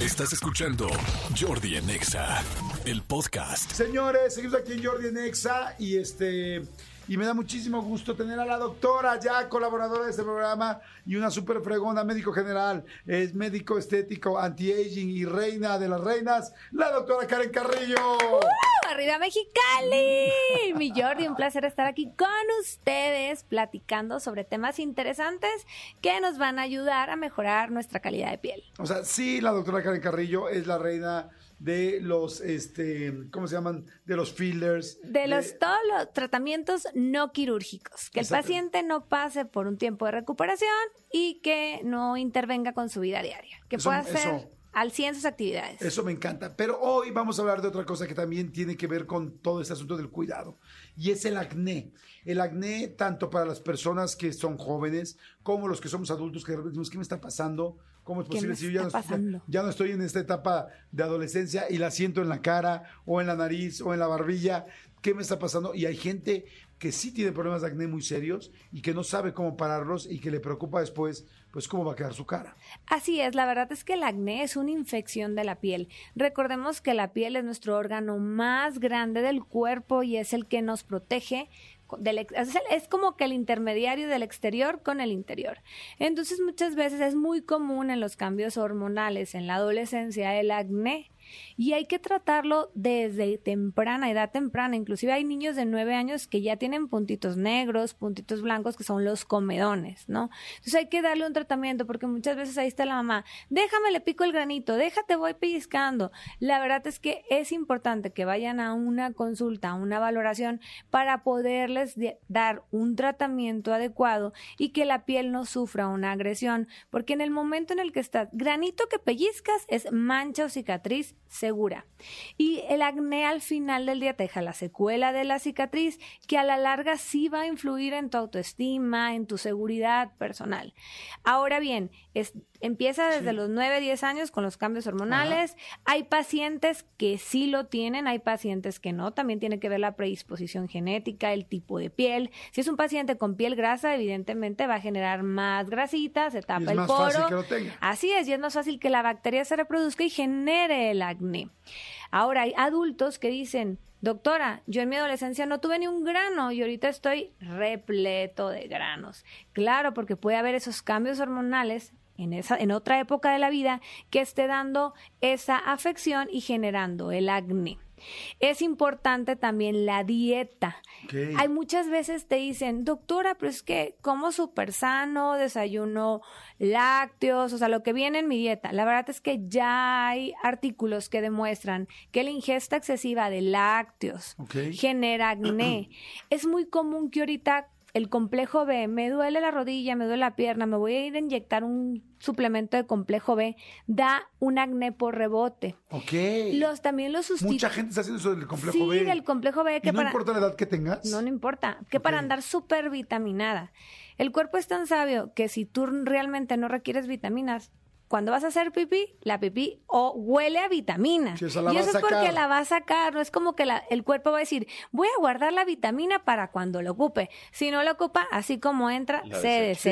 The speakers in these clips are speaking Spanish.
Estás escuchando Jordi en Exa, el podcast. Señores, seguimos aquí en Jordi en Exa y este y me da muchísimo gusto tener a la doctora ya colaboradora de este programa y una súper fregona, médico general, es médico estético, anti-aging y reina de las reinas, la doctora Karen Carrillo. ¡Uh! ¡Arriba Mexicali! Mi Jordi, un placer estar aquí con ustedes platicando sobre temas interesantes que nos van a ayudar a mejorar nuestra calidad de piel. O sea, sí, la doctora Karen Carrillo es la reina de los, este, ¿cómo se llaman? De los fillers. De los todos los tratamientos no quirúrgicos. Que el paciente no pase por un tiempo de recuperación y que no intervenga con su vida diaria. Que Eso- pueda hacer eso- al 100 sus actividades. Eso me encanta. Pero hoy vamos a hablar de otra cosa que también tiene que ver con todo este asunto del cuidado. Y es el acné. El acné tanto para las personas que son jóvenes como los que somos adultos que decimos, ¿qué me está pasando? ¿Cómo es ¿Qué posible si yo ya no, pasando? ya no estoy en esta etapa de adolescencia y la siento en la cara o en la nariz o en la barbilla? ¿Qué me está pasando? Y hay gente que sí tiene problemas de acné muy serios y que no sabe cómo pararlos y que le preocupa después, pues cómo va a quedar su cara. Así es, la verdad es que el acné es una infección de la piel. Recordemos que la piel es nuestro órgano más grande del cuerpo y es el que nos protege. Del es, es como que el intermediario del exterior con el interior. Entonces muchas veces es muy común en los cambios hormonales en la adolescencia el acné y hay que tratarlo desde temprana, edad temprana. Inclusive hay niños de 9 años que ya tienen puntitos negros, puntitos blancos, que son los comedones, ¿no? Entonces hay que darle un tratamiento porque muchas veces ahí está la mamá, déjame le pico el granito, déjate voy pellizcando. La verdad es que es importante que vayan a una consulta, a una valoración para poderles de- dar un tratamiento adecuado y que la piel no sufra una agresión, porque en el momento en el que estás granito que pellizcas es mancha o cicatriz segura. Y el acné al final del día te deja la secuela de la cicatriz que a la larga sí va a influir en tu autoestima, en tu seguridad personal. Ahora bien, es, empieza desde los 9, 10 años con los cambios hormonales. Hay pacientes que sí lo tienen, hay pacientes que no. También tiene que ver la predisposición genética, el tipo de piel. Si es un paciente con piel grasa, evidentemente va a generar más grasita, se tapa es el más poro. fácil que lo tenga. Así es, y es más fácil que la bacteria se reproduzca y genere el acné. Ahora, hay adultos que dicen, doctora, yo en mi adolescencia no tuve ni un grano y ahorita estoy repleto de granos. Claro, porque puede haber esos cambios hormonales en, esa, en otra época de la vida que esté dando esa afección y generando el acné. Es importante también la dieta. Hay muchas veces te dicen, doctora, pero es que como súper sano, desayuno lácteos, o sea, lo que viene en mi dieta. La verdad es que ya hay artículos que demuestran que la ingesta excesiva de lácteos genera acné. es muy común que ahorita el complejo B, me duele la rodilla, me duele la pierna, me voy a ir a inyectar un suplemento de complejo B, da un acné por rebote. Ok. Los también los sustituyen. Mucha gente está haciendo eso del complejo sí, B. del complejo B Y que no para importa la edad que tengas. no, no importa. Que para andar súper vitaminada. El cuerpo es tan sabio que si tú realmente no requieres vitaminas, cuando vas a hacer pipí, la pipí o huele a vitamina. Sí, o sea, la y eso es porque sacar. la va a sacar. No es como que la- el cuerpo va a decir, voy a guardar la vitamina para cuando lo ocupe. Si no lo ocupa, así como entra, se Sí, o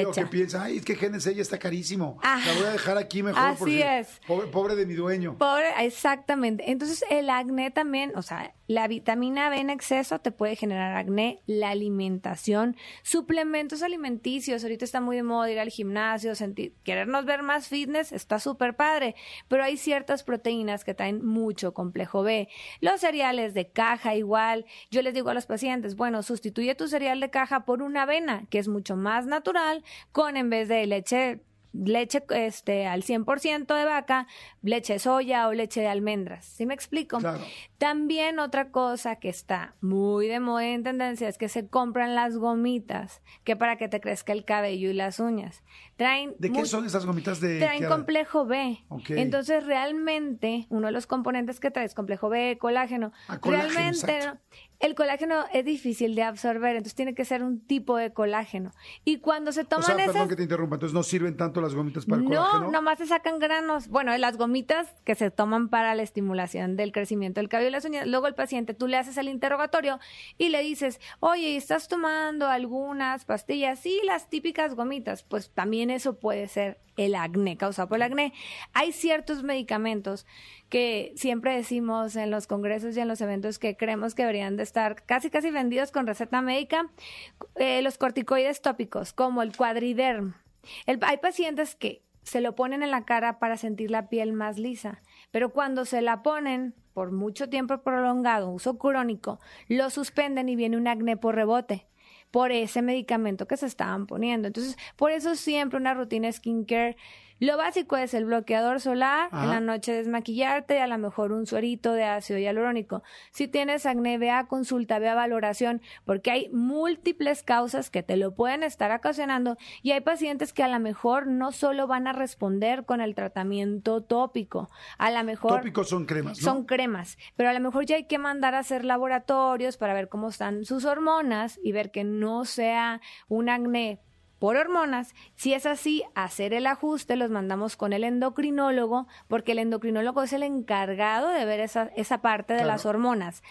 desecha. que piensa, ay, es que GNC ya está carísimo. Ajá. La voy a dejar aquí mejor. Así porque es. Pobre, pobre de mi dueño. Pobre, exactamente. Entonces, el acné también, o sea, la vitamina B en exceso te puede generar acné, la alimentación, suplementos alimenticios. Ahorita está muy de moda ir al gimnasio, sentir, querernos ver más fitness, está súper padre, pero hay ciertas proteínas que traen mucho complejo B. Los cereales de caja igual. Yo les digo a los pacientes, bueno, sustituye tu cereal de caja por una avena, que es mucho más natural, con en vez de leche leche este al 100% de vaca, leche de soya o leche de almendras. ¿Sí me explico? Claro. También otra cosa que está muy de moda y en tendencia es que se compran las gomitas, que para que te crezca el cabello y las uñas. Traen ¿De qué son esas gomitas de Traen complejo B. Entonces, realmente, uno de los componentes que trae es complejo B, colágeno. Ah, colágeno, realmente, exacto. El colágeno es difícil de absorber, entonces tiene que ser un tipo de colágeno. Y cuando se O toman sea, perdón esas... que te interrumpa. Entonces no sirven tanto las gomitas para el no, colágeno. nomás se sacan granos. Bueno, las gomitas que se toman para la estimulación del crecimiento del cabello y las uñas. Luego el paciente, tú le haces el interrogatorio y le dices, oye, ¿estás tomando algunas pastillas? Sí, las típicas gomitas. Pues también eso puede ser el acné, causado por el acné. Hay ciertos medicamentos que siempre decimos en los congresos y en los eventos que creemos que deberían de estar casi casi vendidos con receta médica, eh, los corticoides tópicos, como el cuadriderm. Hay pacientes que se lo ponen en la cara para sentir la piel más lisa, pero cuando se la ponen por mucho tiempo prolongado, uso crónico, lo suspenden y viene un acné por rebote por ese medicamento que se estaban poniendo. Entonces, por eso siempre una rutina skincare. Lo básico es el bloqueador solar, Ajá. en la noche desmaquillarte y a lo mejor un suerito de ácido hialurónico. Si tienes acné, ve a consulta, ve a valoración, porque hay múltiples causas que te lo pueden estar ocasionando y hay pacientes que a lo mejor no solo van a responder con el tratamiento tópico, a lo mejor Tópicos son cremas, ¿no? son cremas, pero a lo mejor ya hay que mandar a hacer laboratorios para ver cómo están sus hormonas y ver que no sea un acné por hormonas. Si es así, hacer el ajuste, los mandamos con el endocrinólogo, porque el endocrinólogo es el encargado de ver esa, esa parte de Claro. las hormonas,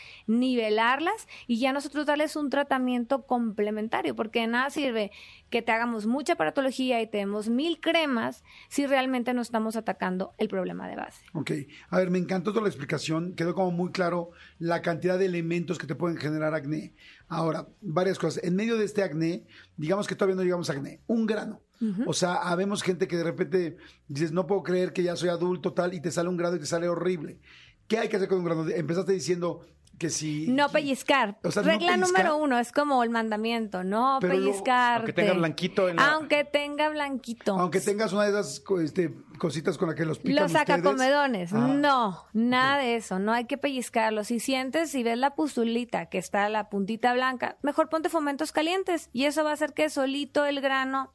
nivelarlas y ya nosotros darles un tratamiento complementario, porque de nada sirve que te hagamos mucha paratología y te demos mil cremas si realmente no estamos atacando el problema de base. Ok, a ver, me encantó toda la explicación, quedó como muy claro la cantidad de elementos que te pueden generar acné. Ahora, varias cosas. En medio de este acné, digamos que todavía no llegamos a acné, un grano. O sea, habemos gente que de repente dices, no puedo creer que ya soy adulto, tal, y te sale un grano y te sale horrible. ¿Qué hay que hacer con un grano? Empezaste diciendo que si... No pellizcar. O sea, no Regla pellizcar. número uno, es como el mandamiento, no pellizcar. aunque tenga blanquito en la- Aunque tenga blanquito. Aunque tengas una de esas este, cositas con las que los pican Los sacacomedones. Ah, No, nada de eso. No hay que pellizcarlo. Si sientes, si ves la pustulita que está la puntita blanca, mejor ponte fomentos calientes y eso va a hacer que solito el grano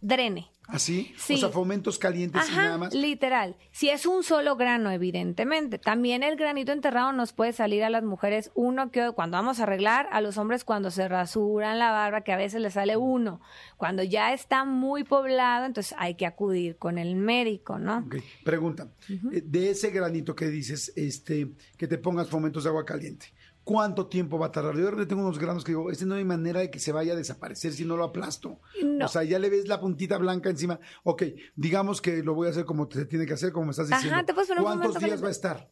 drene. ¿Así? Sí. O sea, fomentos calientes y nada más. literal. Si es un solo grano, evidentemente. También el granito enterrado nos puede salir a las mujeres uno que cuando vamos a arreglar, a los hombres cuando se rasuran la barba, que a veces les sale uno. Cuando ya está muy poblado, entonces hay que acudir con el médico, ¿no? Ok, Pregunta, eh, de ese granito que dices, este, que te pongas fomentos de agua caliente, ¿cuánto tiempo va a tardar? Yo de repente tengo unos granos que digo, este no hay manera de que se vaya a desaparecer si no lo aplasto. No. O sea, ya le ves la puntita blanca encima. Ok, digamos que lo voy a hacer como se tiene que hacer, como me estás Ajá, diciendo. te puedes poner un ¿Cuántos días va a estar?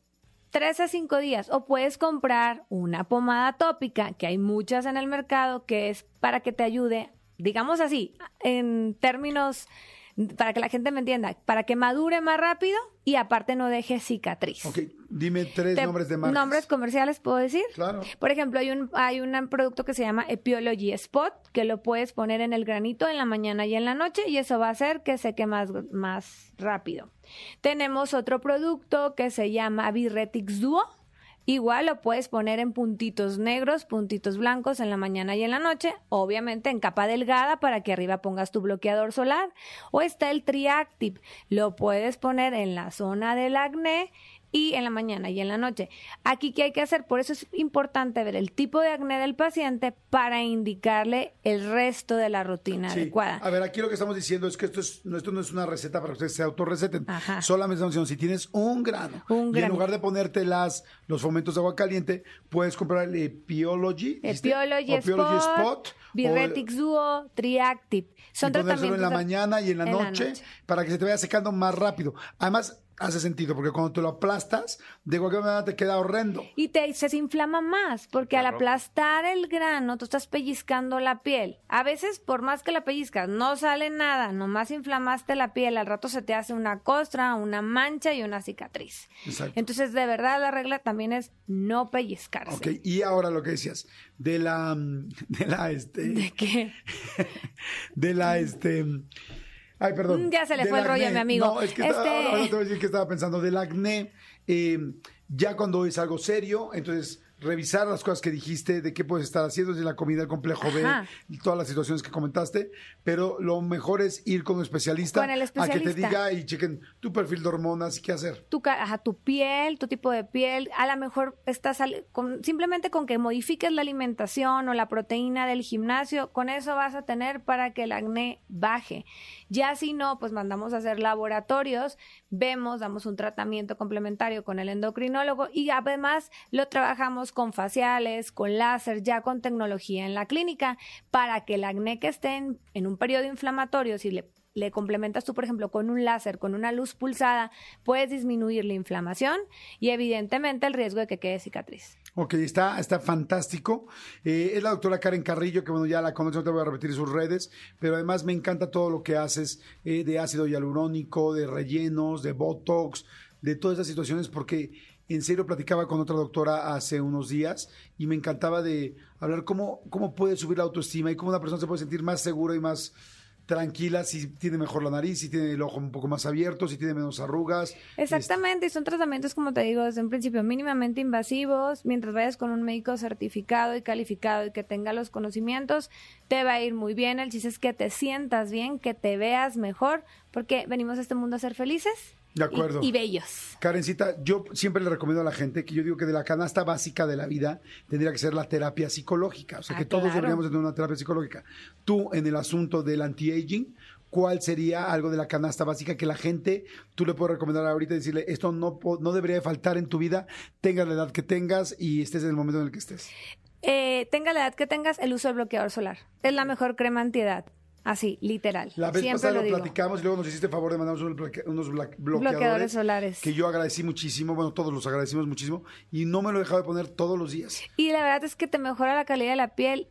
tres a cinco días. O puedes comprar una pomada tópica, que hay muchas en el mercado, que es para que te ayude, digamos así, en términos, para que la gente me entienda, para que madure más rápido y aparte no deje cicatriz. Ok, dime tres Te- nombres de marcas. Nombres comerciales, ¿puedo decir? Claro. Por ejemplo, hay un, hay un producto que se llama Epiology Spot, que lo puedes poner en el granito en la mañana y en la noche, y eso va a hacer que seque más, más rápido. Tenemos otro producto que se llama Birretix Duo. Igual lo puedes poner en puntitos negros, puntitos blancos en la mañana y en la noche, obviamente en capa delgada para que arriba pongas tu bloqueador solar. O está el Triactive, lo puedes poner en la zona del acné y en la mañana y en la noche. Aquí, ¿qué hay que hacer? Por eso es importante ver el tipo de acné del paciente para indicarle el resto de la rutina Sí. adecuada. A ver, aquí lo que estamos diciendo es que esto, es, no, esto no es una receta para que ustedes se autorreceten. Ajá. Solamente estamos diciendo, si tienes un grano Un y en grano. lugar de ponerte las, los fomentos de agua caliente, puedes comprar el Epiology. Epiology O Epiology Spot, Spot, Birretix Duo, Triactive. Son y tratamientos en la mañana y en la, en la noche, noche. para que se te vaya secando más rápido. Además, hace sentido, porque cuando te lo aplastas, de cualquier manera te queda horrendo. Y te, se inflama más, porque al aplastar el grano, tú estás pellizcando la piel. A veces, por más que la pellizcas, no sale nada, nomás inflamaste la piel, al rato se te hace una costra, una mancha y una cicatriz. Exacto. Entonces, de verdad, la regla también es no pellizcarse. Ok, y ahora lo que decías, de la, mm, de la, este, ¿De qué? de la, este, ay, perdón. Mm, ya se le fue el rollo a mi amigo. No, es que estaba, Este- ahora te voy a decir que estaba pensando del acné, eh, ya cuando es algo serio, entonces revisar las cosas que dijiste, de qué puedes estar haciendo, de la comida, el complejo B, Ajá. y todas las situaciones que comentaste, pero lo mejor es ir con un especialista, Con el a que te diga y chequen tu perfil de hormonas y qué hacer. tu, ajá, tu piel, tu tipo de piel, a lo mejor estás al- con- simplemente con que modifiques la alimentación o la proteína del gimnasio, con eso vas a tener para que el acné baje. Ya si no, pues mandamos a hacer laboratorios, vemos, damos un tratamiento complementario con el endocrinólogo y además lo trabajamos con faciales, con láser, ya con tecnología en la clínica, para que el acné que esté en, un periodo inflamatorio, si le le complementas tú, por ejemplo, con un láser, con una luz pulsada, puedes disminuir la inflamación y evidentemente el riesgo de que quede cicatriz. Ok, está, está fantástico. Eh, es la doctora Karen Carrillo, que bueno, ya la conozco, no te voy a repetir sus redes, pero además me encanta todo lo que haces eh, de ácido hialurónico, de rellenos, de botox, de todas esas situaciones, porque en serio platicaba con otra doctora hace unos días y me encantaba de hablar cómo, cómo puede subir la autoestima y cómo una persona se puede sentir más segura y más tranquila si tiene mejor la nariz, si tiene el ojo un poco más abierto, si tiene menos arrugas. Exactamente, y son tratamientos, como te digo, desde un principio mínimamente invasivos. Mientras vayas con un médico certificado y calificado y que tenga los conocimientos, te va a ir muy bien. El chiste es que te sientas bien, que te veas mejor, porque venimos a este mundo a ser felices de acuerdo. Y, bellos. Karencita, yo siempre le recomiendo a la gente que yo digo que de la canasta básica de la vida tendría que ser la terapia psicológica. O sea, Ah, que todos claro. deberíamos tener una terapia psicológica. Tú, en el asunto del anti-aging, ¿cuál sería algo de la canasta básica que la gente, tú le puedes recomendar ahorita y decirle, esto no, no debería de faltar en tu vida, tengas la edad que tengas y estés en el momento en el que estés? Eh, tenga la edad que tengas, el uso del bloqueador solar. Es la mejor crema antiedad. Así, literal. La vez Siempre pasada lo lo, platicamos y luego nos hiciste favor de mandarnos unos, bloqueadores, Bloqueadores solares. que yo agradecí muchísimo, bueno, todos los agradecimos muchísimo y no me lo he dejado de poner todos los días. Y la verdad es que te mejora la calidad de la piel.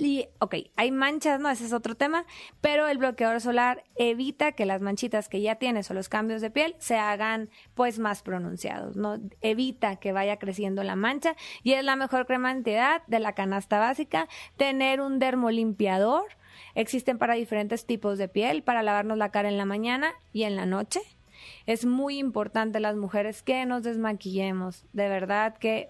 Y, ok, hay manchas, ¿no? Ese es otro tema. Pero el bloqueador solar evita que las manchitas que ya tienes o los cambios de piel se hagan, pues, más pronunciados, ¿no? Evita que vaya creciendo la mancha. Y es la mejor crema antiedad de la canasta básica. Tener un dermolimpiador. Existen para diferentes tipos de piel, para lavarnos la cara en la mañana y en la noche. Es muy importante las mujeres que nos desmaquillemos. De verdad que,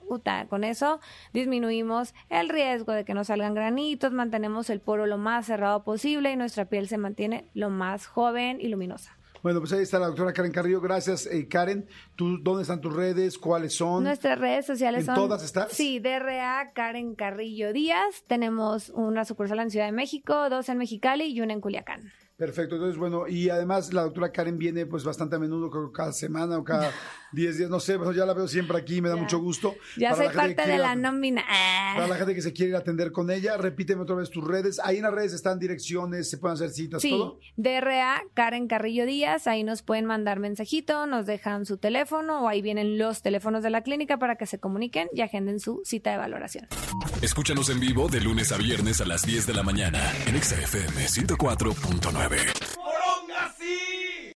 con eso disminuimos el riesgo de que nos salgan granitos, mantenemos el poro lo más cerrado posible y nuestra piel se mantiene lo más joven y luminosa. Bueno, pues ahí está la doctora Karen Carrillo. Gracias, eh, Karen. ¿Tú, ¿Dónde están tus redes? ¿Cuáles son? Nuestras redes sociales ¿En son... todas estás? Sí, DRA Karen Carrillo Díaz. Tenemos una sucursal en Ciudad de México, dos en Mexicali y una en Culiacán. Perfecto, entonces bueno, y además la doctora Karen viene pues bastante a menudo, creo, cada semana o cada 10 días, no sé, pero ya la veo siempre aquí, me da mucho gusto. Ya para soy parte de la nómina. Ah. Para la gente que se quiere ir a atender con ella, repíteme otra vez tus redes, ahí en las redes están direcciones, se pueden hacer citas, sí, todo. DRA, Karen Carrillo Díaz, ahí nos pueden mandar mensajito, nos dejan su teléfono o ahí vienen los teléfonos de la clínica para que se comuniquen y agenden su cita de valoración. Escúchanos en vivo de lunes a viernes a las 10 de la mañana en XFM 104.9. 9.